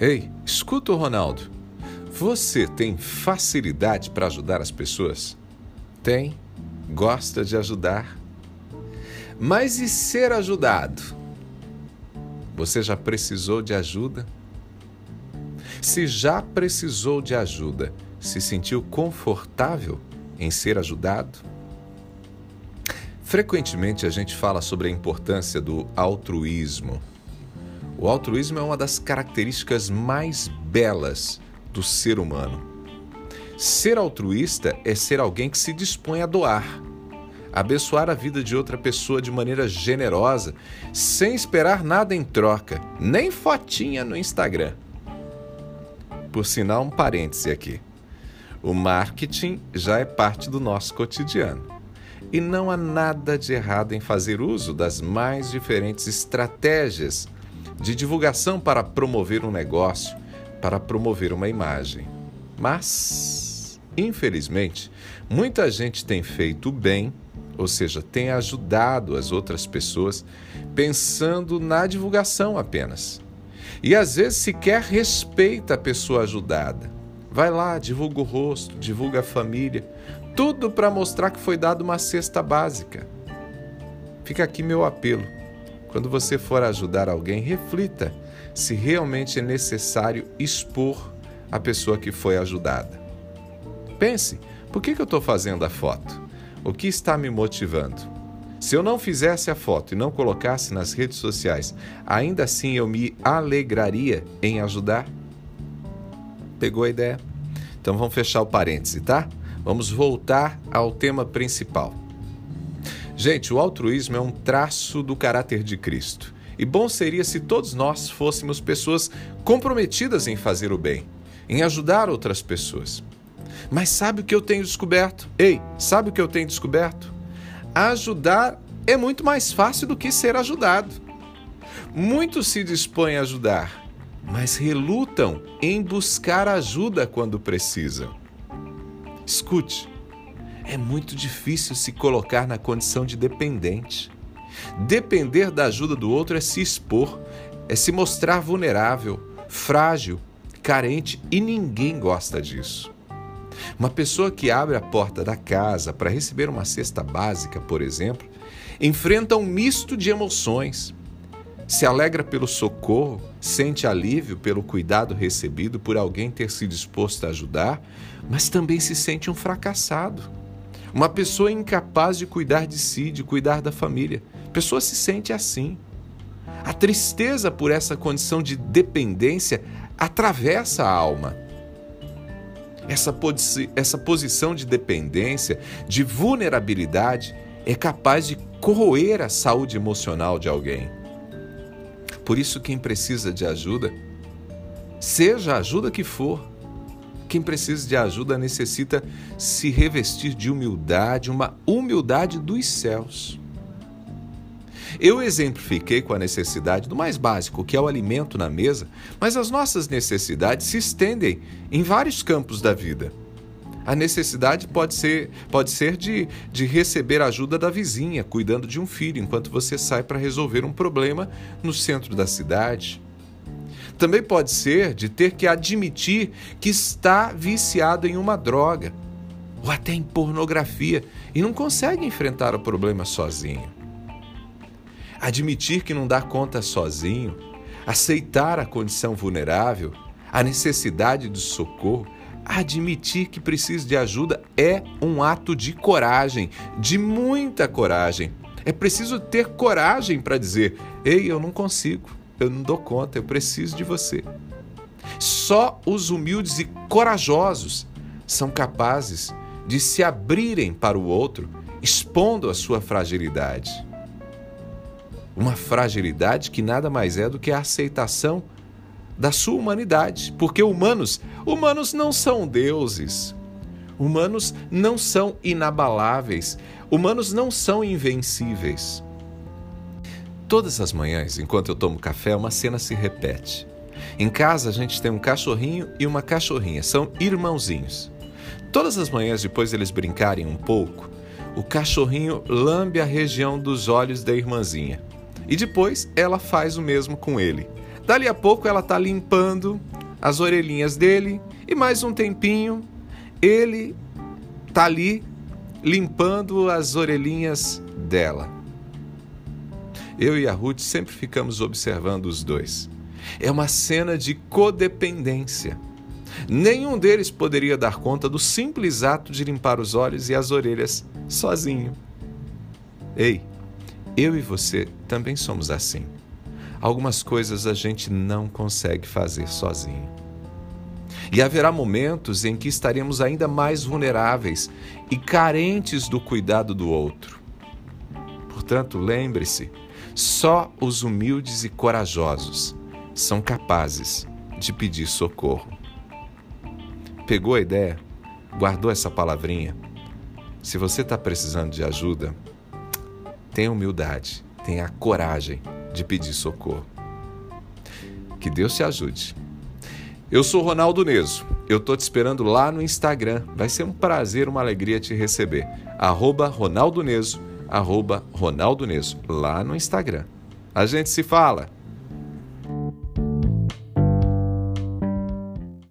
Ei, escuta o Ronaldo. Você tem facilidade para ajudar as pessoas? Tem? Gosta de ajudar? Mas e ser ajudado? Você já precisou de ajuda? Se já precisou de ajuda, se sentiu confortável em ser ajudado? Frequentemente a gente fala sobre a importância do altruísmo. O altruísmo é uma das características mais belas do ser humano. Ser altruísta é ser alguém que se dispõe a doar, abençoar a vida de outra pessoa de maneira generosa, sem esperar nada em troca, nem fotinha no Instagram. Por sinal, um parêntese aqui. O marketing já é parte do nosso cotidiano. E não há nada de errado em fazer uso das mais diferentes estratégias de divulgação para promover um negócio, para promover uma imagem. Mas, infelizmente, muita gente tem feito bem, ou seja, tem ajudado as outras pessoas pensando na divulgação apenas. E às vezes sequer respeita a pessoa ajudada. Vai lá, divulga o rosto, divulga a família, tudo para mostrar que foi dado uma cesta básica. Fica aqui meu apelo. Quando você for ajudar alguém, reflita se realmente é necessário expor a pessoa que foi ajudada. Pense: por que, eu estou fazendo a foto? O que está me motivando? Se eu não fizesse a foto e não colocasse nas redes sociais, ainda assim eu me alegraria em ajudar? Pegou a ideia? Então vamos fechar o parêntese, tá? Vamos voltar ao tema principal. Gente, o altruísmo é um traço do caráter de Cristo. E bom seria se todos nós fôssemos pessoas comprometidas em fazer o bem, em ajudar outras pessoas. Mas sabe o que eu tenho descoberto? Ei, sabe o que eu tenho descoberto? Ajudar é muito mais fácil do que ser ajudado. Muitos se dispõem a ajudar, mas relutam em buscar ajuda quando precisam. Escute, é muito difícil se colocar na condição de dependente. Depender da ajuda do outro é se expor, é se mostrar vulnerável, frágil, carente e ninguém gosta disso. Uma pessoa que abre a porta da casa para receber uma cesta básica, por exemplo, enfrenta um misto de emoções. Se alegra pelo socorro, sente alívio pelo cuidado recebido por alguém ter se disposto a ajudar, mas também se sente um fracassado. Uma pessoa incapaz de cuidar de si, de cuidar da família. A pessoa se sente assim. A tristeza por essa condição de dependência atravessa a alma. Essa, essa posição de dependência, de vulnerabilidade, é capaz de corroer a saúde emocional de alguém. Por isso, quem precisa de ajuda, seja a ajuda que for, quem precisa de ajuda necessita se revestir de humildade, uma humildade dos céus. Eu exemplifiquei com a necessidade do mais básico, que é o alimento na mesa, mas as nossas necessidades se estendem em vários campos da vida. A necessidade pode ser, pode ser de, de receber ajuda da vizinha, cuidando de um filho, enquanto você sai para resolver um problema no centro da cidade. Também pode ser de ter que admitir que está viciado em uma droga ou até em pornografia e não consegue enfrentar o problema sozinho. Admitir que não dá conta sozinho, aceitar a condição vulnerável, a necessidade de socorro, admitir que precisa de ajuda é um ato de coragem, de muita coragem. É preciso ter coragem para dizer: ei, eu não consigo eu não dou conta, eu preciso de você. Só os humildes e corajosos são capazes de se abrirem para o outro, expondo a sua fragilidade. Uma fragilidade que nada mais é do que a aceitação da sua humanidade, porque humanos, humanos não são deuses. Humanos não são inabaláveis, humanos não são invencíveis. Todas as manhãs, enquanto eu tomo café, uma cena se repete. Em casa, a gente tem um cachorrinho e uma cachorrinha, são irmãozinhos. Todas as manhãs, depois deles brincarem um pouco, o cachorrinho lambe a região dos olhos da irmãzinha. E depois ela faz o mesmo com ele. Dali a pouco ela está limpando as orelhinhas dele e mais um tempinho ele tá ali limpando as orelhinhas dela. Eu e a Ruth sempre ficamos observando os dois. É uma cena de codependência. Nenhum deles poderia dar conta do simples ato de limpar os olhos e as orelhas sozinho. Ei, eu e você também somos assim. Algumas coisas a gente não consegue fazer sozinho. E haverá momentos em que estaremos ainda mais vulneráveis e carentes do cuidado do outro. Portanto, lembre-se: só os humildes e corajosos são capazes de pedir socorro. Pegou a ideia? Guardou essa palavrinha? Se você está precisando de ajuda, tenha humildade, tenha a coragem de pedir socorro. Que Deus te ajude. Eu sou Ronaldo Neso. Eu tô te esperando lá no Instagram. Vai ser um prazer, uma alegria te receber. Arroba Ronaldo Neso, arroba Ronaldo Neso, lá no Instagram. A gente se fala.